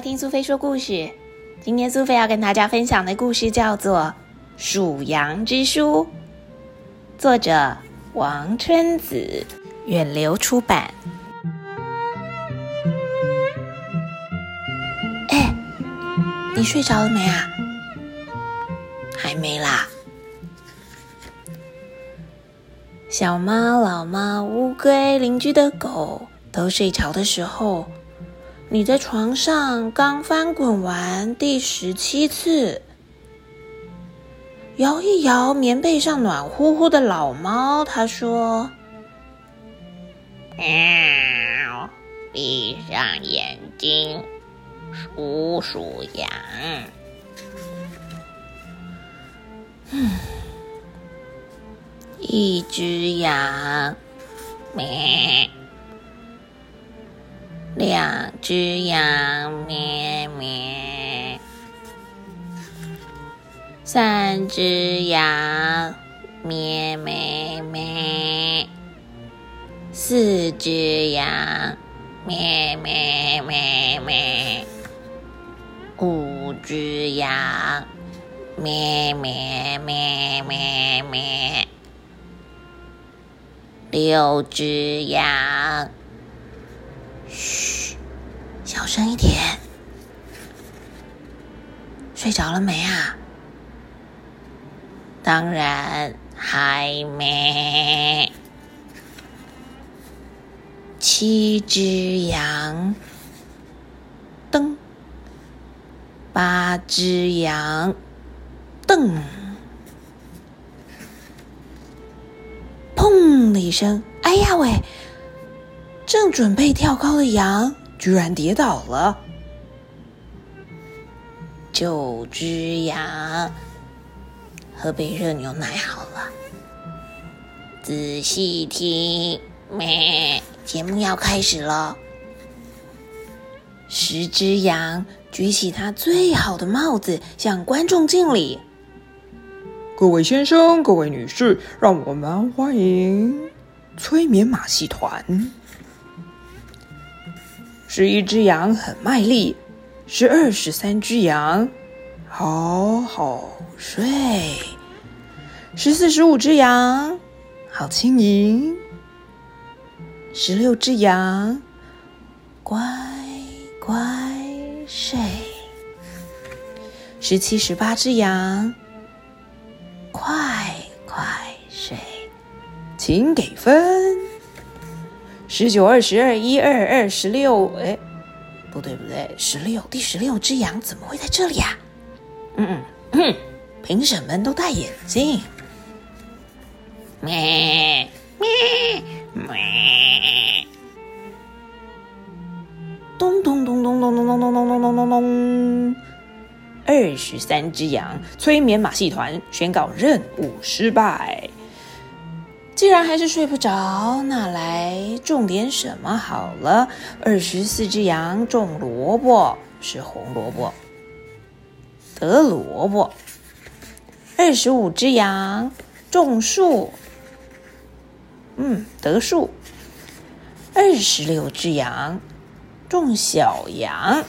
听苏菲说故事。今天苏菲要跟大家分享的故事叫做《属羊之书》，作者王春子，远流出版。哎，你睡着了没啊？还没啦。小猫、老猫、乌龟、邻居的狗都睡着的时候。你在床上刚翻滚完第十七次，摇一摇棉被上暖乎乎的老猫，他说：“喵，闭上眼睛，数数羊。”嗯，一只羊，咩。两只羊咩咩，三只羊咩咩咩，四只羊咩咩咩咩，五只羊咩咩咩咩咩，六只羊。嘘，小声一点。睡着了没啊？当然还没。七只羊，噔；八只羊，噔。砰的一声，哎呀喂！正准备跳高的羊居然跌倒了。九只羊，喝杯热牛奶好了。仔细听，咩，节目要开始了。十只羊举起它最好的帽子，向观众敬礼。各位先生，各位女士，让我们欢迎催眠马戏团。十一只羊很卖力，十二十三只羊好好睡，十四十五只羊好轻盈，十六只羊乖乖睡，十七十八只羊快快睡，请给分。十九、二十二、一二二、十六，哎，不对不对，十六，第十六只羊怎么会在这里呀？嗯嗯，评审们都戴眼镜。咩咩咩，咚咚咚咚咚咚咚咚咚咚咚咚咚，二十三只羊，催眠马戏团宣告任务失败。既然还是睡不着，那来种点什么好了。二十四只羊种萝卜，是红萝卜，得萝卜。二十五只羊种树，嗯，得树。二十六只羊种小羊，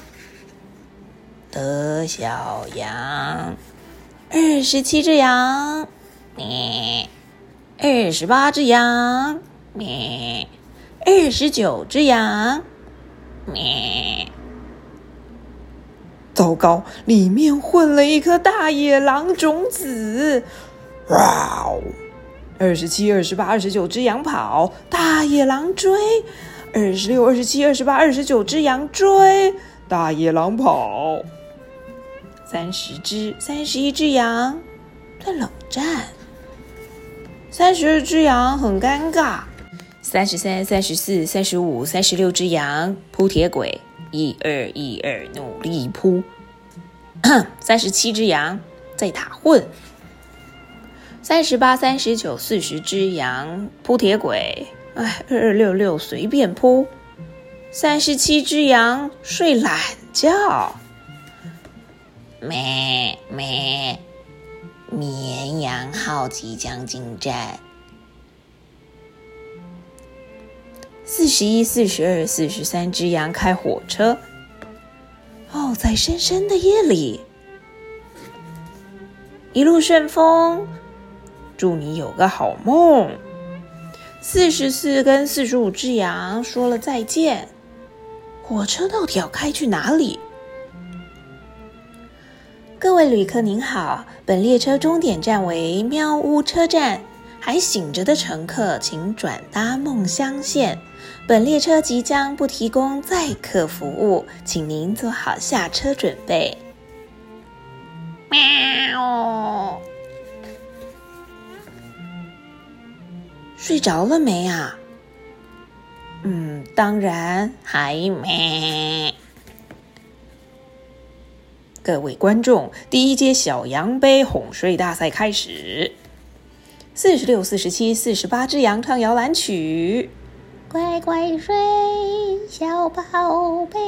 得小羊。二十七只羊，咩。二十八只羊，咩；二十九只羊，咩。糟糕，里面混了一颗大野狼种子！哇哦！二十七、二十八、二十九只羊跑，大野狼追；二十六、二十七、二十八、二十九只羊追，大野狼跑。三十只、三十一只羊在冷战。三十二只羊很尴尬，三十三、三十四、三十五、三十六只羊铺铁轨，一二一二，努力铺。三十七只羊在打混，三十八、三十九、四十只羊铺铁轨，哎，二二六六随便铺。三十七只羊睡懒觉，咩咩。绵羊号即将进站。四十一、四十二、四十三只羊开火车，哦，在深深的夜里，一路顺风，祝你有个好梦。四十四跟四十五只羊说了再见。火车到底要开去哪里？各位旅客您好，本列车终点站为喵屋车站，还醒着的乘客请转搭梦乡线。本列车即将不提供载客服务，请您做好下车准备。喵。睡着了没啊？嗯，当然还没。各位观众，第一届小羊杯哄睡大赛开始。四十六、四十七、四十八只羊唱摇篮曲，乖乖睡，小宝贝。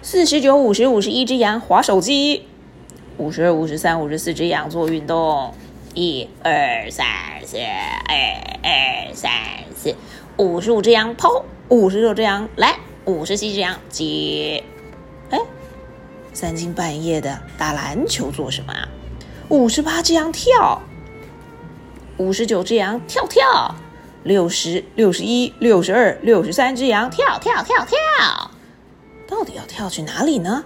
四十九、五十、五十一只羊划手机，五十二、五十三、五十四只羊做运动。一二三四，二二三四，五十五只羊抛，五十六只羊来，五十七只羊接。哎，三更半夜的打篮球做什么啊？五十八只羊跳，五十九只羊跳跳，六十六十一六十二六十三只羊跳跳跳跳，到底要跳去哪里呢？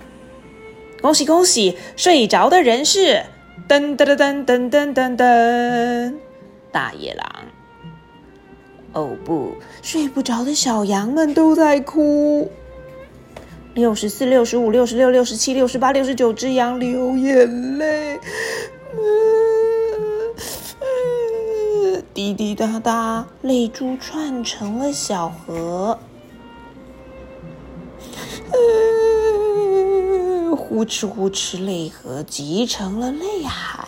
恭喜恭喜，睡着的人是。噔噔噔噔噔噔噔！大野狼。哦不，睡不着的小羊们都在哭。六十四、六十五、六十六、六十七、六十八、六十九只羊流眼泪，滴滴答答，泪珠串成了小河。呼哧呼哧，泪河集成了泪海。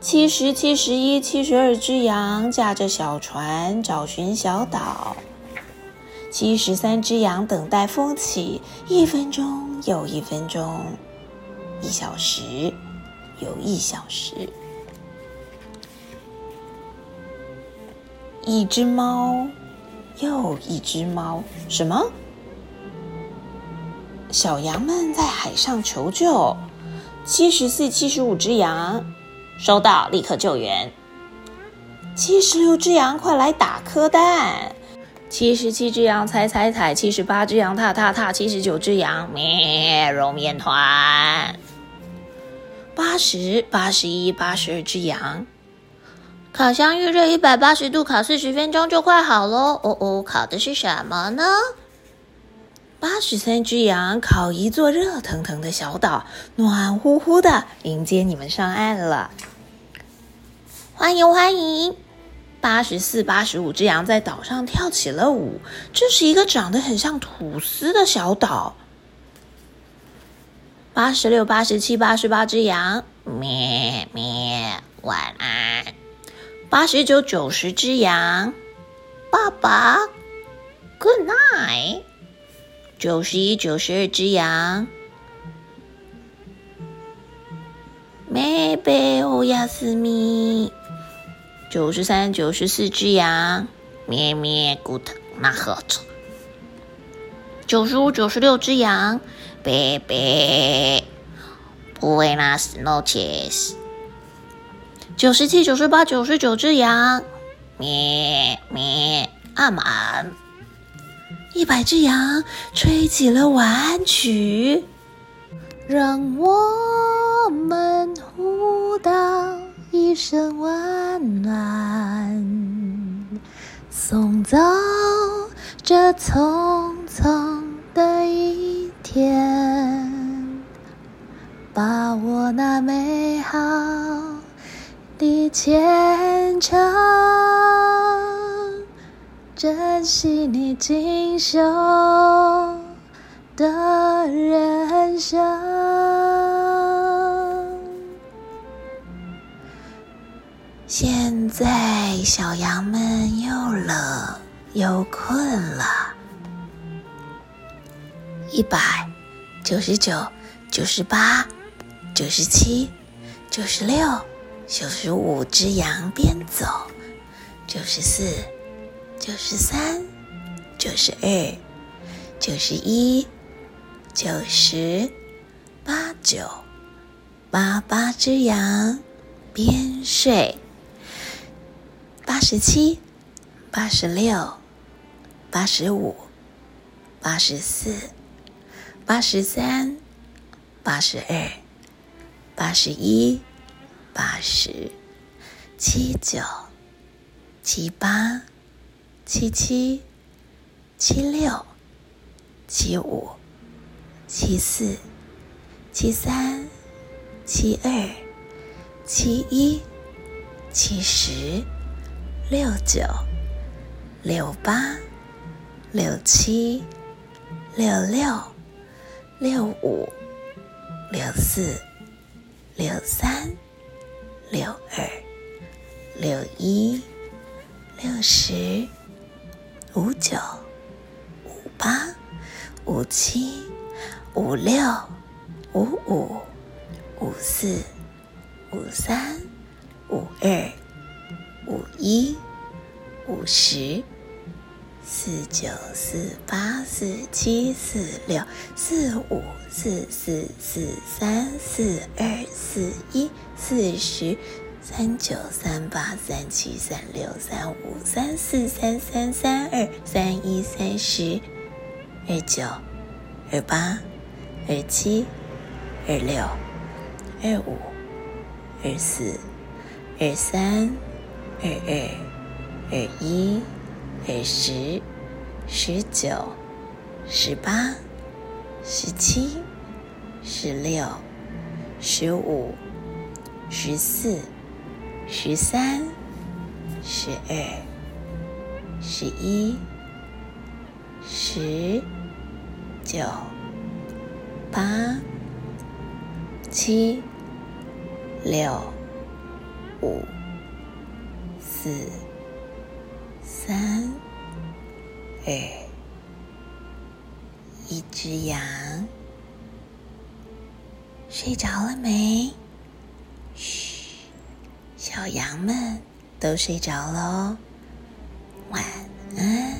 七十、七十一、七十二只羊驾着小船找寻小岛。七十三只羊等待风起，一分钟又一分钟，一小时又一小时。一只猫，又一只猫，什么？小羊们在海上求救，七十四、七十五只羊收到，立刻救援。七十六只羊，快来打颗蛋。七十七只羊踩踩踩，七十八只羊踏踏踏，七十九只羊咩揉面团。八十八、十一、八十二只羊，烤箱预热一百八十度，烤四十分钟就快好喽。哦哦，烤的是什么呢？八十三只羊烤一座热腾腾的小岛，暖乎乎的迎接你们上岸了。欢迎欢迎！八十四、八十五只羊在岛上跳起了舞。这是一个长得很像吐司的小岛。八十六、八十七、八十八只羊咩咩，晚安。八十九、九十只羊，爸爸，Good night。九十一、九十二只羊，咩贝欧亚斯咪。九十三、九十四只羊，咩咩咕腾那合着。九十五、九十六只羊，贝贝布维纳斯诺切斯。九十七、九十八、九十九只羊，咩咩阿满。一百只羊吹起了晚安曲，让我们互道一声温暖，送走这匆匆的一天，把我那美好的前程。珍惜你锦绣的人生。现在小羊们又冷又困了。一百九十九、九十八、九十七、九十六、九十五只羊边走，九十四。九十三，九十二，九十一，九十，八九，八八只羊边睡。八十七，八十六，八十五，八十四，八十三，八十二，八十一，八十，七九，七八，七七，七六，七五，七四，七三，七二，七一，七十。六九，六八，六七，六六，六五，六四，六三，六二，六一，六十，五九，五八，五七，五六，五五，五四，五三，五二。五一，五十，四九，四八，四七，四六，四五，四四，四三，四二，四一，四十，三九，三八，三七，三六，三五，三四，三三，三二，三一，三十，二九，二八，二七，二六，二五，二四，二三。二二二一二十十九十八十七十六十五十四十三十二十一十九八七六五。四、三、二，一只羊睡着了没？嘘，小羊们都睡着了，晚安。